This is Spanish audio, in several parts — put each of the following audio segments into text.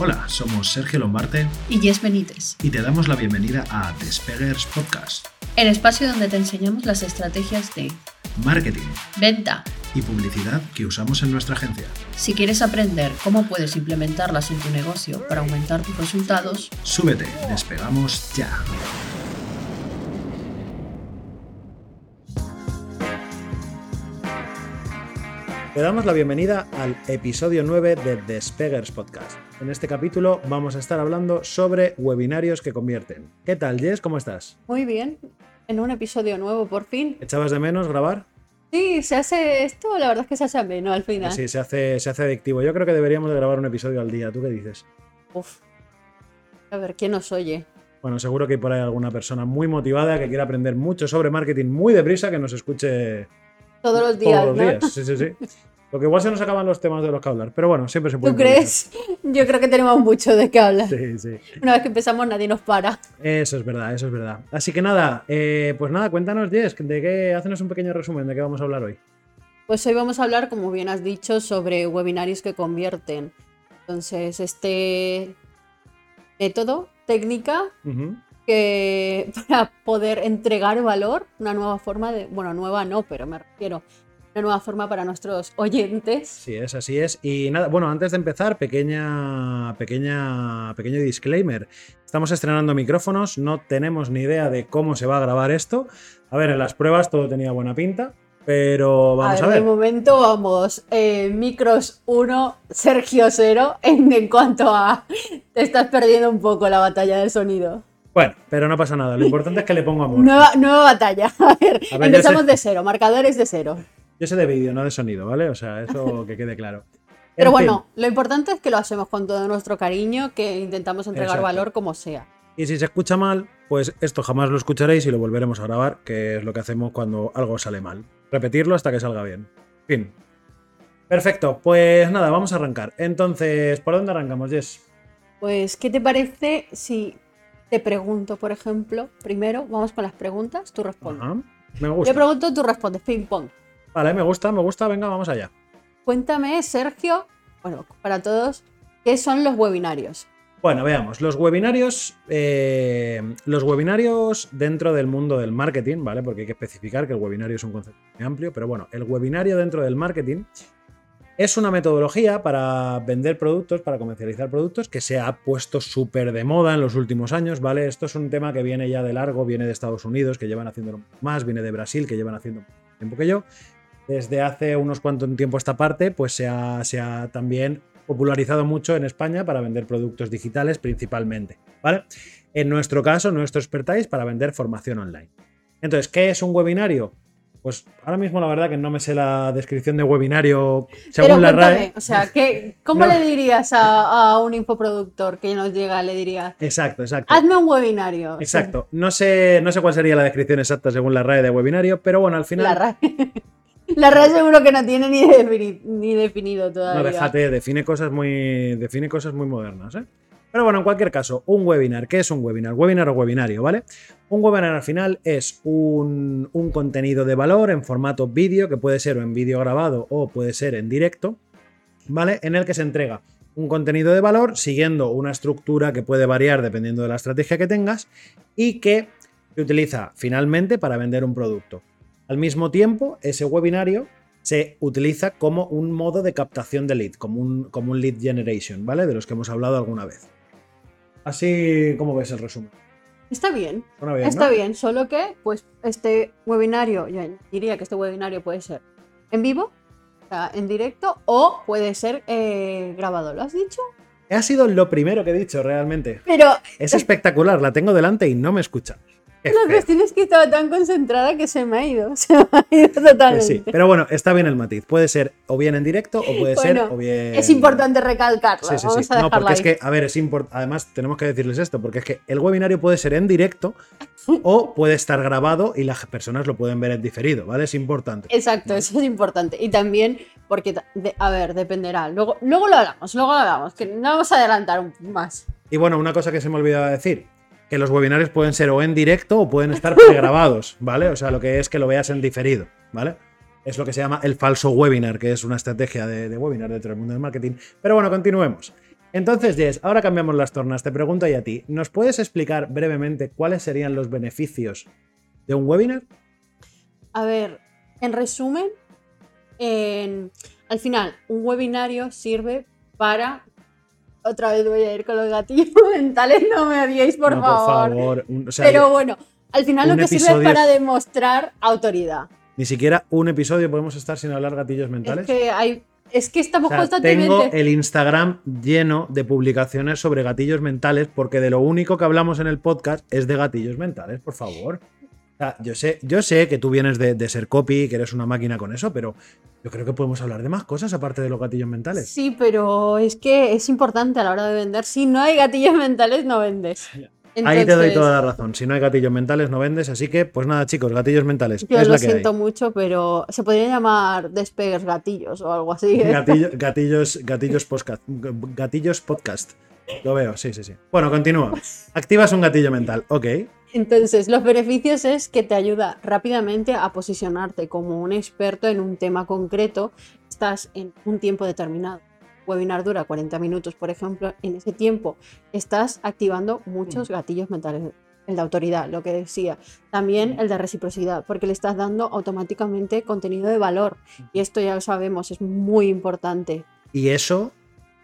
Hola, somos Sergio Lombarte y Jess Benítez, y te damos la bienvenida a Despeggers Podcast, el espacio donde te enseñamos las estrategias de marketing, venta y publicidad que usamos en nuestra agencia. Si quieres aprender cómo puedes implementarlas en tu negocio para aumentar tus resultados, súbete, despegamos ya. Te damos la bienvenida al episodio 9 de Despeggers Podcast. En este capítulo vamos a estar hablando sobre webinarios que convierten. ¿Qué tal, Jess? ¿Cómo estás? Muy bien. En un episodio nuevo, por fin. ¿Echabas de menos grabar? Sí, se hace esto, la verdad es que se hace menos al final. Sí, se hace, se hace adictivo. Yo creo que deberíamos de grabar un episodio al día. ¿Tú qué dices? Uf. A ver, ¿quién nos oye? Bueno, seguro que hay por ahí alguna persona muy motivada que quiera aprender mucho sobre marketing muy deprisa que nos escuche todos los días. Todos los días, sí, sí, sí. Lo que igual se nos acaban los temas de los que hablar, pero bueno, siempre se puede. ¿Tú crees? Yo creo que tenemos mucho de qué hablar. Sí, sí. Una vez que empezamos, nadie nos para. Eso es verdad, eso es verdad. Así que nada, eh, pues nada, cuéntanos, Jess, de qué, hacenos un pequeño resumen de qué vamos a hablar hoy. Pues hoy vamos a hablar, como bien has dicho, sobre webinarios que convierten. Entonces, este método, técnica, que para poder entregar valor, una nueva forma de, bueno, nueva no, pero me refiero una nueva forma para nuestros oyentes. Sí es, así es. Y nada, bueno, antes de empezar, pequeña, pequeña, pequeño disclaimer. Estamos estrenando micrófonos, no tenemos ni idea de cómo se va a grabar esto. A ver, en las pruebas todo tenía buena pinta, pero vamos a ver. De momento vamos, eh, micros 1, Sergio 0, en, en cuanto a te estás perdiendo un poco la batalla del sonido. Bueno, pero no pasa nada. Lo importante es que le pongo amor. Nueva, nueva batalla. A ver, empezamos de cero, marcadores de cero. Yo sé de vídeo, no de sonido, ¿vale? O sea, eso que quede claro. Pero bueno, lo importante es que lo hacemos con todo nuestro cariño, que intentamos entregar valor como sea. Y si se escucha mal, pues esto jamás lo escucharéis y lo volveremos a grabar, que es lo que hacemos cuando algo sale mal. Repetirlo hasta que salga bien. Fin. Perfecto, pues nada, vamos a arrancar. Entonces, ¿por dónde arrancamos, Jess? Pues, ¿qué te parece si te pregunto, por ejemplo, primero, vamos con las preguntas, tú respondes. me gusta. Yo pregunto, tú respondes, ping pong. Vale, me gusta, me gusta, venga, vamos allá. Cuéntame, Sergio, bueno, para todos, ¿qué son los webinarios? Bueno, veamos, los webinarios, eh, los webinarios dentro del mundo del marketing, ¿vale? Porque hay que especificar que el webinario es un concepto muy amplio, pero bueno, el webinario dentro del marketing es una metodología para vender productos, para comercializar productos, que se ha puesto súper de moda en los últimos años, ¿vale? Esto es un tema que viene ya de largo, viene de Estados Unidos, que llevan haciéndolo más, viene de Brasil, que llevan haciendo más tiempo que yo. Desde hace unos cuantos tiempo esta parte, pues se ha, se ha también popularizado mucho en España para vender productos digitales principalmente, ¿vale? En nuestro caso, nuestro expertise para vender formación online. Entonces, ¿qué es un webinario? Pues ahora mismo la verdad que no me sé la descripción de webinario según la RAE. O sea, ¿qué, ¿cómo le dirías a, un infoproductor que nos llega? Le diría. Exacto, exacto. Hazme un webinario. Exacto. No sé, no sé cuál sería la descripción exacta según la RAE de webinario, pero bueno, al final. La RAE. La RAE seguro que no tiene ni, ni definido todavía. No, déjate, define cosas muy, define cosas muy modernas, ¿eh? Pero bueno, en cualquier caso, un webinar. ¿Qué es un webinar? Webinar o webinario, ¿vale? Un webinar al final es un, contenido de valor en formato vídeo, que puede ser en vídeo grabado o puede ser en directo, ¿vale? En el que se entrega un contenido de valor siguiendo una estructura que puede variar dependiendo de la estrategia que tengas y que se utiliza finalmente para vender un producto. Al mismo tiempo, ese webinario se utiliza como un modo de captación de lead, como un, como un lead generation, ¿vale? De los que hemos hablado alguna vez. Así como ves el resumen. Está bien. está bien, solo que pues este webinario, yo diría que este webinario puede ser en vivo, o sea, en directo, o puede ser eh, grabado. ¿Lo has dicho? Ha sido lo primero que he dicho realmente. Pero es espectacular, la tengo delante y no me escucha. La cuestión es que estaba tan concentrada que se me ha ido. Se me ha ido totalmente. sí, pero bueno, está bien el matiz. Puede ser o bien en directo o puede ser o bien. Es importante recalcarlo. Sí, sí, sí. no, porque es que, a ver, es importante. Además, tenemos que decirles esto, porque es que el webinario puede ser en directo o puede estar grabado y las personas lo pueden ver en diferido, ¿vale? Es importante. Exacto, eso es importante. Y también, porque, a ver, dependerá. Luego, luego lo hablamos, luego lo hablamos, que no vamos a adelantar más. Y bueno, una cosa que se me olvidaba decir que los webinarios pueden ser o en directo o pueden estar pregrabados, ¿vale? O sea, lo que es que lo veas en diferido, ¿vale? Es lo que se llama el falso webinar, que es una estrategia de, webinar dentro del mundo del marketing. Pero bueno, continuemos. Entonces, Jess, ahora cambiamos las tornas. Te pregunto y a ti, ¿nos puedes explicar brevemente cuáles serían los beneficios de un webinar? A ver, en resumen, al final, un webinario sirve para. Otra vez voy a ir con los gatillos mentales, no me odiéis, por favor. Pero bueno, al final lo que sirve es para demostrar autoridad. Ni siquiera un episodio podemos estar sin hablar gatillos mentales. Es que hay es que estamos constantemente. Tengo el Instagram lleno de publicaciones sobre gatillos mentales, porque de lo único que hablamos en el podcast es de gatillos mentales, por favor. Yo, sé, yo sé que tú vienes de, ser copy, que eres una máquina con eso, pero yo creo que podemos hablar de más cosas aparte de los gatillos mentales. Sí, pero es que es importante a la hora de vender. Si no hay gatillos mentales, no vendes. Ahí te doy toda la razón. Si no hay gatillos mentales, no vendes. Así que, pues nada, chicos, gatillos mentales. Yo lo siento mucho, pero se podría llamar despegues gatillos o algo así. ¿eh? gatillos, gatillos podcast. Gatillos podcast. Lo veo, sí, sí, sí. Bueno, continúa. Activas un gatillo mental, ok. Entonces, los beneficios es que te ayuda rápidamente a posicionarte como un experto en un tema concreto. Estás en un tiempo determinado webinar dura 40 minutos, por ejemplo, en ese tiempo estás activando muchos gatillos mentales. El de autoridad, lo que decía. También el de reciprocidad, porque le estás dando automáticamente contenido de valor. Y esto ya lo sabemos, es muy importante. Y eso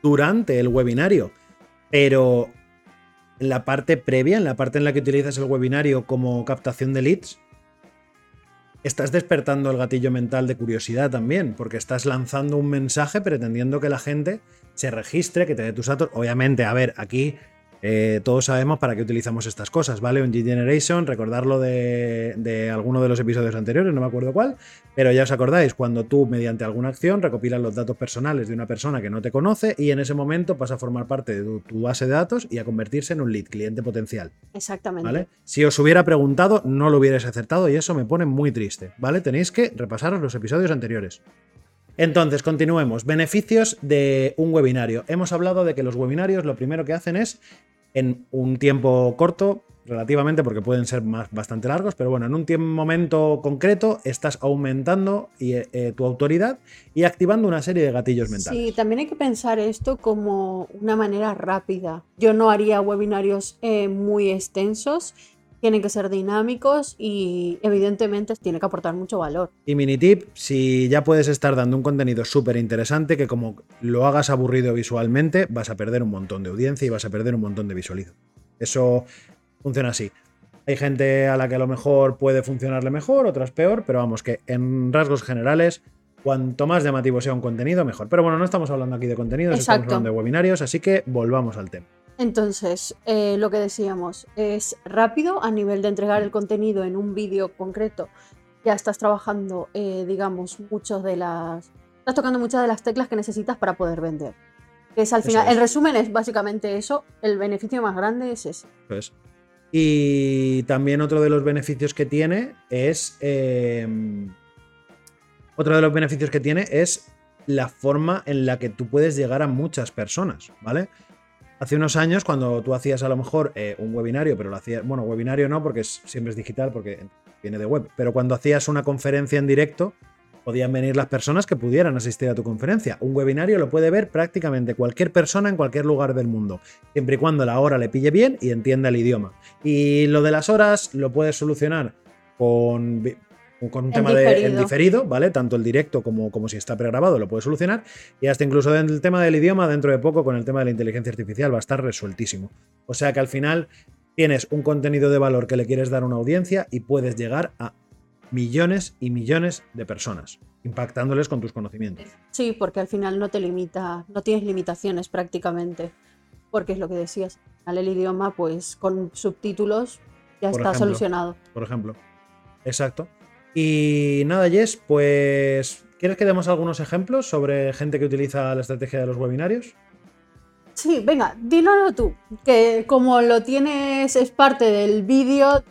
durante el webinario. Pero en la parte previa, en la parte en la que utilizas el webinario como captación de leads, estás despertando el gatillo mental de curiosidad también, porque estás lanzando un mensaje pretendiendo que la gente se registre, que te dé tus datos. Obviamente, a ver, aquí eh, todos sabemos para qué utilizamos estas cosas, ¿vale? Un G-Generation, recordarlo de, alguno de los episodios anteriores, no me acuerdo cuál, pero ya os acordáis, cuando tú mediante alguna acción recopilas los datos personales de una persona que no te conoce y en ese momento pasa a formar parte de tu, base de datos y a convertirse en un lead, cliente potencial. Exactamente. ¿Vale? Si os hubiera preguntado, no lo hubierais acertado y eso me pone muy triste, ¿vale? Tenéis que repasaros los episodios anteriores. Entonces, continuemos. Beneficios de un webinario. Hemos hablado de que los webinarios lo primero que hacen es en un tiempo corto, relativamente, porque pueden ser más, bastante largos, pero bueno, en un tiempo, momento concreto estás aumentando eh, eh, tu autoridad y activando una serie de gatillos mentales. Sí, también hay que pensar esto como una manera rápida. Yo no haría webinarios eh, muy extensos tienen que ser dinámicos y evidentemente tiene que aportar mucho valor. Y mini tip, si ya puedes estar dando un contenido súper interesante que como lo hagas aburrido visualmente, vas a perder un montón de audiencia y vas a perder un montón de visualización. Eso funciona así. Hay gente a la que a lo mejor puede funcionarle mejor, otras peor, pero vamos que en rasgos generales cuanto más llamativo sea un contenido, mejor. Pero bueno, no estamos hablando aquí de contenidos, estamos hablando de webinarios, así que volvamos al tema. Entonces, eh, lo que decíamos, es rápido a nivel de entregar el contenido en un vídeo concreto. Ya estás trabajando, eh, digamos, muchos de las. Estás tocando muchas de las teclas que necesitas para poder vender. es al final. El resumen es básicamente eso. El beneficio más grande es ese. Pues. Y también otro de los beneficios que tiene es. Em, otro de los beneficios que tiene es la forma en la que tú puedes llegar a muchas personas, ¿vale? Hace unos años, cuando tú hacías a lo mejor eh, un webinario, pero lo hacías, bueno, webinario no, porque siempre es digital, porque viene de web, pero cuando hacías una conferencia en directo, podían venir las personas que pudieran asistir a tu conferencia. Un webinario lo puede ver prácticamente cualquier persona en cualquier lugar del mundo, siempre y cuando la hora le pille bien y entienda el idioma. Y lo de las horas lo puedes solucionar con con un tema de diferido, ¿vale? Tanto el directo como, como si está pregrabado lo puede solucionar. Y hasta incluso el tema del idioma, dentro de poco, con el tema de la inteligencia artificial, va a estar resueltísimo. O sea que al final tienes un contenido de valor que le quieres dar a una audiencia y puedes llegar a millones y millones de personas, impactándoles con tus conocimientos. Sí, porque al final no te limita, no tienes limitaciones prácticamente. Porque es lo que decías, al el idioma, pues con subtítulos ya está solucionado. Por ejemplo. Exacto. Y nada, Jess, pues ¿quieres que demos algunos ejemplos sobre gente que utiliza la estrategia de los webinarios? Sí, venga, dilo tú, que como lo tienes, es parte del vídeo,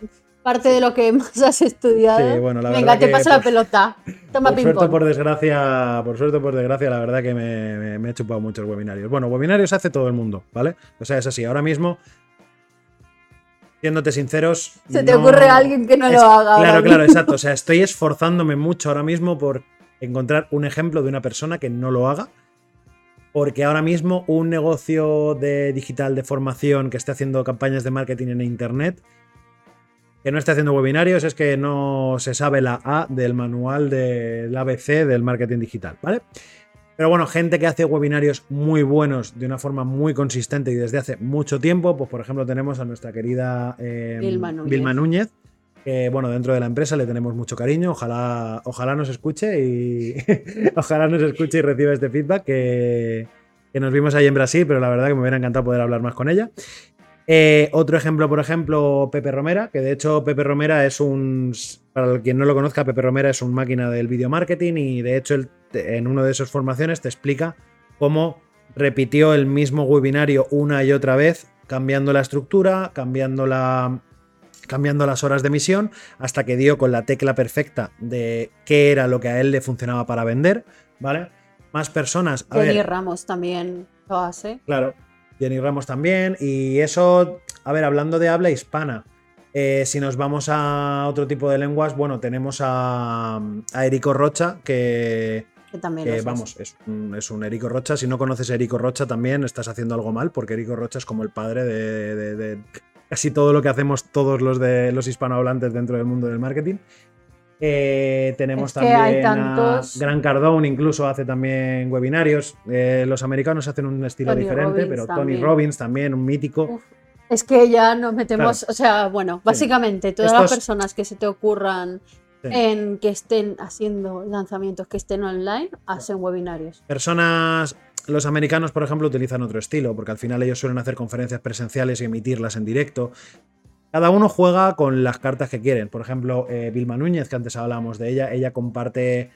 parte de lo que más has estudiado. Sí, bueno, la venga, te paso la pelota. Toma por suerte, por desgracia, por suerte, por desgracia, la verdad que me, me he chupado muchos webinarios. Bueno, webinarios hace todo el mundo, ¿vale? O sea, es así. Ahora mismo siéndote sinceros. Se te ocurre alguien que no lo haga. Claro, claro, exacto. O sea, estoy esforzándome mucho ahora mismo por encontrar un ejemplo de una persona que no lo haga. Porque ahora mismo un negocio de digital de formación que esté haciendo campañas de marketing en internet, que no esté haciendo webinarios, es que no se sabe la A del manual del ABC del marketing digital, ¿vale? Pero bueno, gente que hace webinarios muy buenos de una forma muy consistente y desde hace mucho tiempo, pues por ejemplo tenemos a nuestra querida eh, Vilma, Núñez. que bueno, dentro de la empresa le tenemos mucho cariño, ojalá, ojalá nos escuche y ojalá nos escuche y reciba este feedback que, que nos vimos ahí en Brasil, pero la verdad que me hubiera encantado poder hablar más con ella. Eh, otro ejemplo, por ejemplo, Pepe Romera, que de hecho Pepe Romera es un, para quien no lo conozca, Pepe Romera es un máquina del video marketing y de hecho en una de esas formaciones te explica cómo repitió el mismo webinario una y otra vez, cambiando la estructura, cambiando la, cambiando las horas de emisión, hasta que dio con la tecla perfecta de qué era lo que a él le funcionaba para vender, ¿vale? Más personas. A Ramos también lo hace. Claro, Jenny Ramos también. Y eso, a ver, hablando de habla hispana, eh, si nos vamos a otro tipo de lenguas, bueno, tenemos a, a Erico Rocha, que, que también vamos, es un, es un, Erico Rocha. Si no conoces a Erico Rocha también estás haciendo algo mal, porque Erico Rocha es como el padre de, casi todo lo que hacemos todos los de los hispanohablantes dentro del mundo del marketing. Eh, tenemos también tantos... Gran Cardone, incluso hace también webinarios. Eh, los americanos hacen un estilo diferente, pero Tony Robbins también, un mítico. Es que ya nos metemos, o sea, bueno, básicamente todas las personas que se te ocurran en que estén haciendo lanzamientos, que estén online, hacen webinarios. Personas los americanos, por ejemplo, utilizan otro estilo, porque al final ellos suelen hacer conferencias presenciales y emitirlas en directo. Cada uno juega con las cartas que quieren. Por ejemplo, eh, Vilma Núñez, que antes hablábamos de ella, ella comparte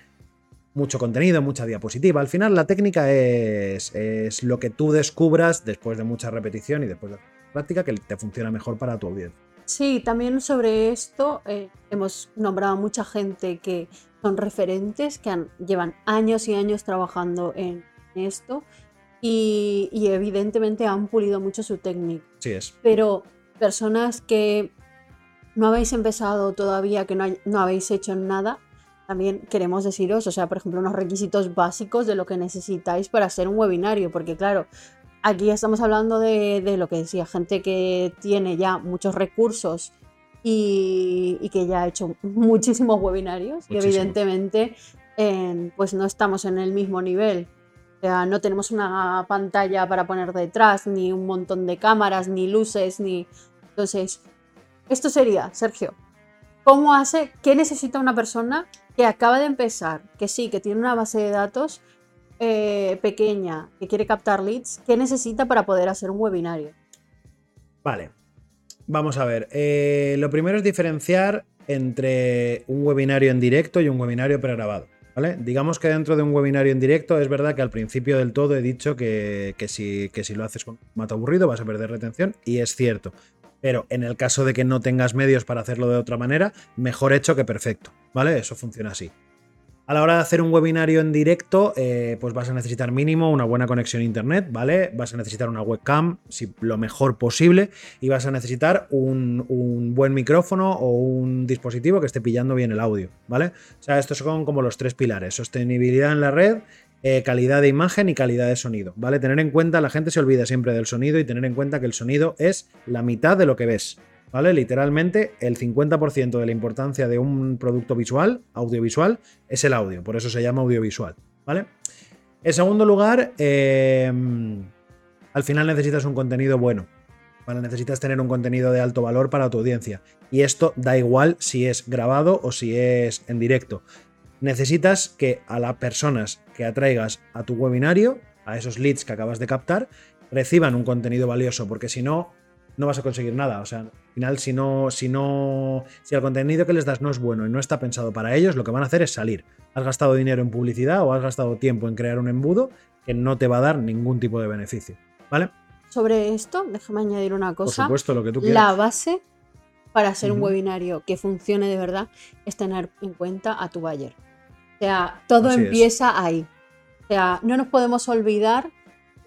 mucho contenido, mucha diapositiva. Al final la técnica es, es lo que tú descubras después de mucha repetición y después de práctica que te funciona mejor para tu audiencia. Sí, también sobre esto eh, hemos nombrado a mucha gente que son referentes, que llevan años y años trabajando en esto y, y, evidentemente han pulido mucho su técnica. Sí es. Pero personas que no habéis empezado todavía, que no, habéis hecho nada, también queremos deciros, o sea, por ejemplo, unos requisitos básicos de lo que necesitáis para hacer un webinario, porque claro, aquí estamos hablando de, lo que decía, gente que tiene ya muchos recursos y, que ya ha hecho muchísimos webinarios y evidentemente pues no estamos en el mismo nivel. O sea, no tenemos una pantalla para poner detrás, ni un montón de cámaras, ni luces, ni... Entonces, esto sería, Sergio, ¿cómo hace, qué necesita una persona que acaba de empezar, que sí, que tiene una base de datos eh, pequeña, que quiere captar leads, qué necesita para poder hacer un webinario? Vale, vamos a ver. Eh, lo primero es diferenciar entre un webinario en directo y un webinario pregrabado. Digamos que dentro de un webinario en directo es verdad que al principio del todo he dicho que, si, si lo haces con mato aburrido vas a perder retención y es cierto. Pero en el caso de que no tengas medios para hacerlo de otra manera, mejor hecho que perfecto, ¿vale? Eso funciona así. A la hora de hacer un webinario en directo, eh, pues vas a necesitar mínimo una buena conexión a internet, ¿vale? Vas a necesitar una webcam, si, lo mejor posible, y vas a necesitar un, buen micrófono o un dispositivo que esté pillando bien el audio, ¿vale? O sea, estos son como los tres pilares: sostenibilidad en la red, eh, calidad de imagen y calidad de sonido, ¿vale? Tener en cuenta, la gente se olvida siempre del sonido y tener en cuenta que el sonido es la mitad de lo que ves. ¿Vale? Literalmente el 50% de la importancia de un producto visual, audiovisual, es el audio, por eso se llama audiovisual, ¿vale? En segundo lugar, em, al final necesitas un contenido bueno, ¿vale? Necesitas tener un contenido de alto valor para tu audiencia. Y esto da igual si es grabado o si es en directo. Necesitas que a las personas que atraigas a tu webinario, a esos leads que acabas de captar, reciban un contenido valioso, porque si no, no vas a conseguir nada. O sea, al final, si no, si no, si el contenido que les das no es bueno y no está pensado para ellos, lo que van a hacer es salir. Has gastado dinero en publicidad o has gastado tiempo en crear un embudo que no te va a dar ningún tipo de beneficio. ¿Vale? Sobre esto, déjame añadir una cosa. Por supuesto, lo que tú quieras. La base para hacer un webinario que funcione de verdad es tener en cuenta a tu buyer. O sea, todo empieza ahí. O sea, no nos podemos olvidar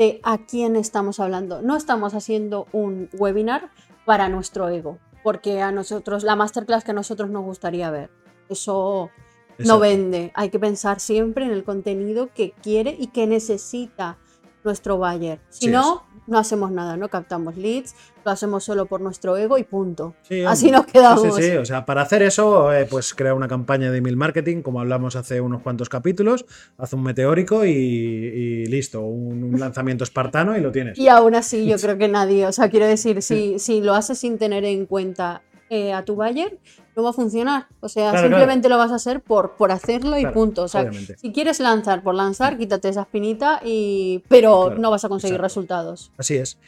de a quién estamos hablando. No estamos haciendo un webinar para nuestro ego, porque a nosotros, la masterclass que a nosotros nos gustaría ver, eso no vende. Hay que pensar siempre en el contenido que quiere y que necesita nuestro buyer. Si Sí no, no hacemos nada, no captamos leads, lo hacemos solo por nuestro ego y punto. Sí, Así nos quedamos. Sí, sí. O sea, para hacer eso, eh, pues crea una campaña de email marketing, como hablamos hace unos cuantos capítulos, haz un meteórico y, y listo, un, un lanzamiento espartano y lo tienes. Y aún así, yo creo que nadie, o sea, quiero decir, si, si lo haces sin tener en cuenta eh, a tu buyer, no va a funcionar. O sea, Claro, simplemente lo vas a hacer por, por hacerlo y Claro, punto. O sea, obviamente. si quieres lanzar por lanzar, quítate esa espinita, y... pero no vas a conseguir exacto. resultados. Así es.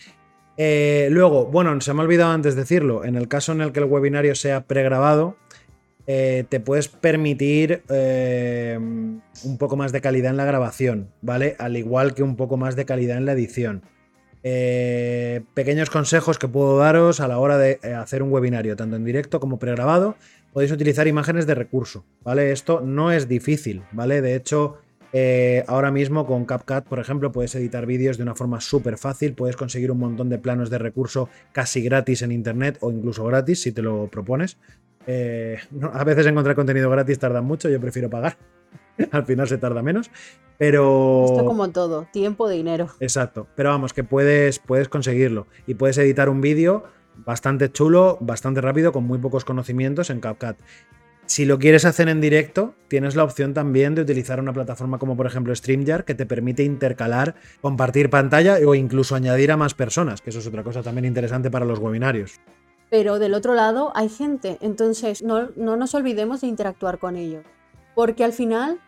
Eh, luego, bueno, se me ha olvidado antes decirlo, en el caso en el que el webinario sea pregrabado, eh, te puedes permitir eh, un poco más de calidad en la grabación, ¿vale? Al igual que un poco más de calidad en la edición. Eh, pequeños consejos que puedo daros a la hora de eh, hacer un webinario, tanto en directo como pregrabado. Podéis utilizar imágenes de recurso, ¿vale? Esto no es difícil, ¿vale? De hecho, eh, ahora mismo con CapCut, por ejemplo, puedes editar vídeos de una forma súper fácil, puedes conseguir un montón de planos de recurso casi gratis en Internet o incluso gratis si te lo propones. A veces encontrar contenido gratis tarda mucho, yo prefiero pagar. Al final se tarda menos. Pero. Esto como todo, tiempo, dinero. Exacto. Pero vamos, que puedes, puedes conseguirlo. Y puedes editar un vídeo bastante chulo, bastante rápido, con muy pocos conocimientos en CapCut. Si lo quieres hacer en directo, tienes la opción también de utilizar una plataforma como por ejemplo StreamYard que te permite intercalar, compartir pantalla o incluso añadir a más personas, que eso es otra cosa también interesante para los webinarios. Pero del otro lado hay gente, entonces no, no nos olvidemos de interactuar con ellos, porque al final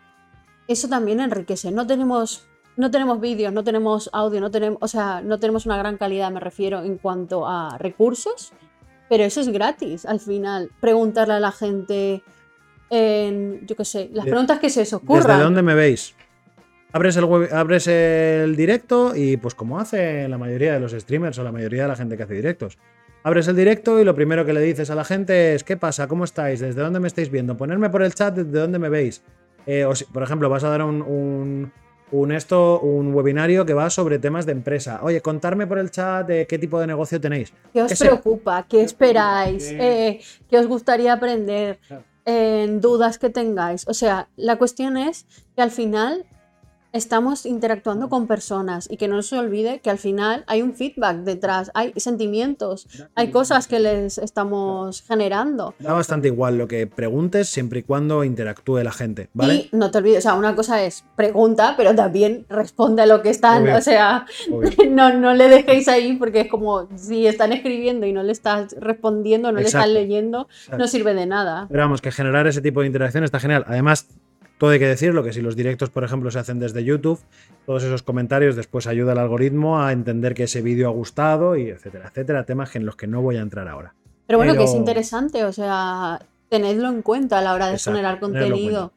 eso también enriquece. No tenemos, no tenemos vídeos, no tenemos audio, no tenemos, o sea, no tenemos una gran calidad, me refiero, en cuanto a recursos, pero eso es gratis al final. Preguntarle a la gente en, yo qué sé, las preguntas que se os ¿Desde ocurran. dónde me veis? Abres el, web- abres el directo y pues como hace la mayoría de los streamers o la mayoría de la gente que hace directos. Abres el directo y lo primero que le dices a la gente es ¿qué pasa? ¿Cómo estáis? ¿Desde dónde me estáis viendo? Ponerme por el chat desde dónde me veis. Eh, o si, por ejemplo, vas a dar un, un, un esto, un webinario que va sobre temas de empresa. Oye, contarme por el chat de qué tipo de negocio tenéis. ¿Qué os Ese- preocupa? ¿Qué esperáis? Eh. Eh, ¿Qué os gustaría aprender? Claro. En dudas que tengáis. O sea, la cuestión es que al final estamos interactuando con personas y que no se olvide que al final hay un feedback detrás, hay sentimientos, hay cosas que les estamos generando. Da bastante igual lo que preguntes siempre y cuando interactúe la gente, ¿vale? Y no te olvides, o sea, una cosa es pregunta, pero también responde a lo que están, Obvio. o sea, Obvio. no, no le dejéis ahí porque es como si están escribiendo y no le estás respondiendo, no le estás leyendo, Exacto. no sirve de nada. Pero vamos, que generar ese tipo de interacción está genial. Además, todo hay que decirlo, que si los directos, por ejemplo, se hacen desde YouTube, todos esos comentarios después ayuda al algoritmo a entender que ese vídeo ha gustado y etcétera, etcétera, temas en los que no voy a entrar ahora. Pero bueno, que es interesante, o sea, tenedlo en cuenta a la hora de Exacto, generar contenido.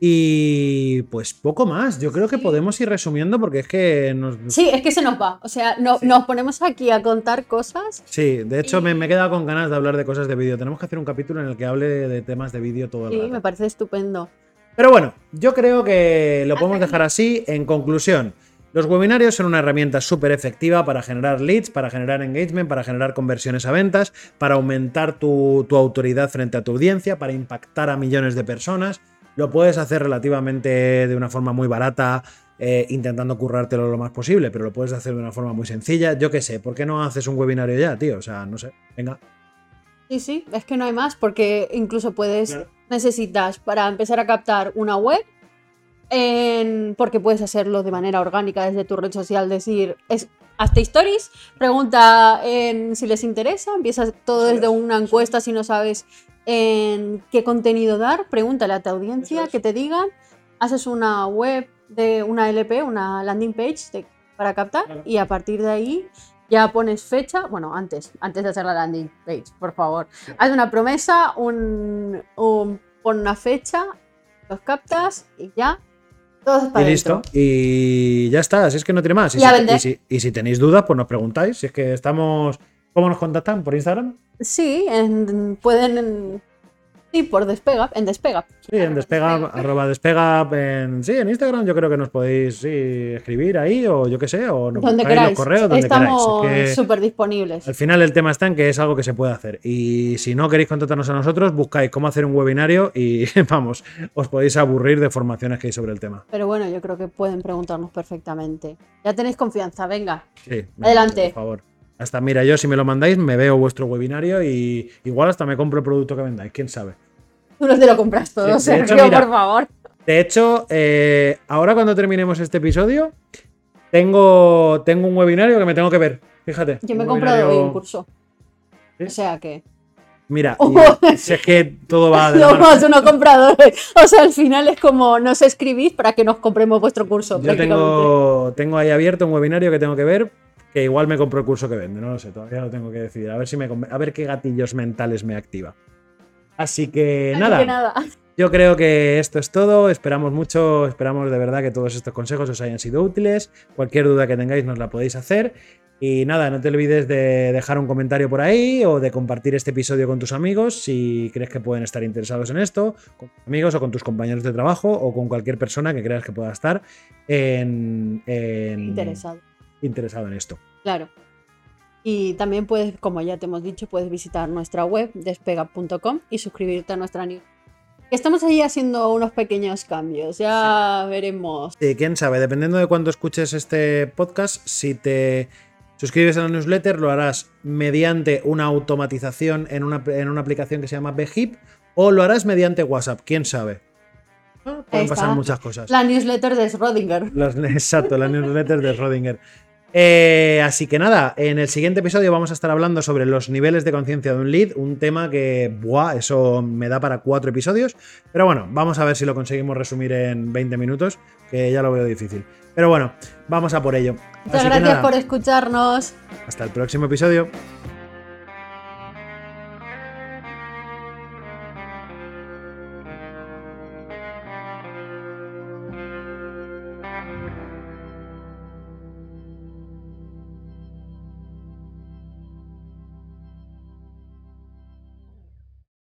Y pues poco más, yo creo que podemos ir resumiendo porque es que nos... Sí, es que se nos va, o sea, no, Sí. nos ponemos aquí a contar cosas. Sí, de hecho Y- me, me he quedado con ganas de hablar de cosas de vídeo. Tenemos que hacer un capítulo en el que hable de temas de vídeo todo el Sí, rato. me parece estupendo. Pero bueno, yo creo que lo podemos dejar así. En conclusión, los webinarios son una herramienta súper efectiva para generar leads, para generar engagement, para generar conversiones a ventas, para aumentar tu, tu autoridad frente a tu audiencia, para impactar a millones de personas. Lo puedes hacer relativamente de una forma muy barata, eh, intentando currártelo lo más posible, pero lo puedes hacer de una forma muy sencilla. Yo qué sé, ¿por qué no haces un webinario ya, tío? O sea, no sé. Venga. Sí, sí, es que no hay más, porque incluso puedes, Claro. necesitas para empezar a captar una web, en- porque puedes hacerlo de manera orgánica desde tu red social, decir, es, hazte stories, pregunta en si les interesa, empiezas todo desde es. una encuesta si no sabes en qué contenido dar, pregúntale a tu audiencia es. que te digan, haces una web de una LP, una landing page de- para captar Claro. y a partir de ahí ya pones fecha, bueno, antes, antes de hacer la landing page, por favor. Haz una promesa, un, un- pon una fecha, los captas y ya. Y listo. dentro. Y ya está, así es que no tiene más. Si, y si- y si tenéis dudas, pues nos preguntáis. Si es que estamos. ¿Cómo nos contactan? ¿Por Instagram? Sí, en- pueden Sí, por Despega, en Despega. Sí, en Despega, arroba Despega, en, sí, en Instagram yo creo que nos podéis sí, escribir ahí o yo qué sé, o nos donde queráis. los correos, donde Estamos queráis. Es que súper disponibles. al final el tema está en que es algo que se puede hacer. Y si no queréis contactarnos a nosotros, buscáis cómo hacer un webinario y vamos, os podéis aburrir de formaciones que hay sobre el tema. Pero bueno, yo creo que pueden preguntarnos perfectamente. Ya tenéis confianza, venga. Sí, venga, Adelante. Por favor. Hasta mira, yo si me lo mandáis, me veo vuestro webinario y igual hasta me compro el producto que vendáis, quién sabe. Tú no te lo compras todo, de Sergio, hecho, mira, por favor. De hecho, eh, ahora cuando terminemos este episodio, tengo, tengo un webinario que me tengo que ver. Fíjate. Yo me he comprado hoy un curso. ¿Sí? O sea que. Mira, Oh. y- si es que todo va de la No mano. más uno compradores. O sea, al final es como nos escribís para que nos compremos vuestro curso. Yo tengo, tengo ahí abierto un webinario que tengo que ver, que igual me compro el curso que vende, no lo sé, todavía lo tengo que decidir. A ver si me a ver qué gatillos mentales me activa. Así que Así nada, que nada. yo creo que esto es todo. Esperamos mucho, esperamos de verdad que todos estos consejos os hayan sido útiles. Cualquier duda que tengáis nos la podéis hacer. Y nada, no te olvides de dejar un comentario por ahí o de compartir este episodio con tus amigos si crees que pueden estar interesados en esto, con tus amigos o con tus compañeros de trabajo o con cualquier persona que creas que pueda estar en, en- Interesado. Interesado en esto. Claro. Y también puedes, como ya te hemos dicho, puedes visitar nuestra web despega.com y suscribirte a nuestra news. Estamos ahí haciendo unos pequeños cambios, ya veremos. Sí, quién sabe, dependiendo de cuándo escuches este podcast, si te suscribes a la newsletter, lo harás mediante una automatización en una, en una aplicación que se llama Behip o lo harás mediante WhatsApp, quién sabe. Ah, Pueden pasar muchas cosas. La newsletter de Schrödinger. Exacto, la newsletter de Schrödinger. Eh, así que nada, en el siguiente episodio vamos a estar hablando sobre los niveles de conciencia de un lead, un tema que, buah, eso me da para cuatro episodios. Pero bueno, vamos a ver si lo conseguimos resumir en 20 minutos, que ya lo veo difícil. Pero bueno, vamos a por ello. Muchas Así gracias por escucharnos. Hasta el próximo episodio.